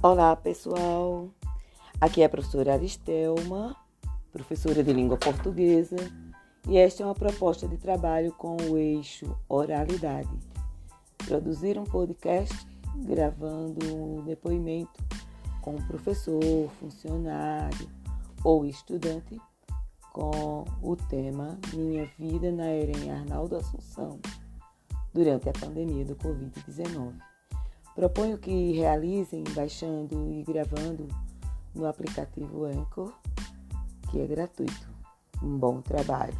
Olá, pessoal. Aqui é a professora Aristelma, professora de língua portuguesa, e esta é uma proposta de trabalho com o eixo oralidade. Produzir um podcast gravando um depoimento com um professor, funcionário ou estudante com o tema Minha Vida na Eren Arnaldo Assunção durante a pandemia do Covid-19. Proponho que realizem baixando e gravando no aplicativo Anchor, que é gratuito. Um bom trabalho!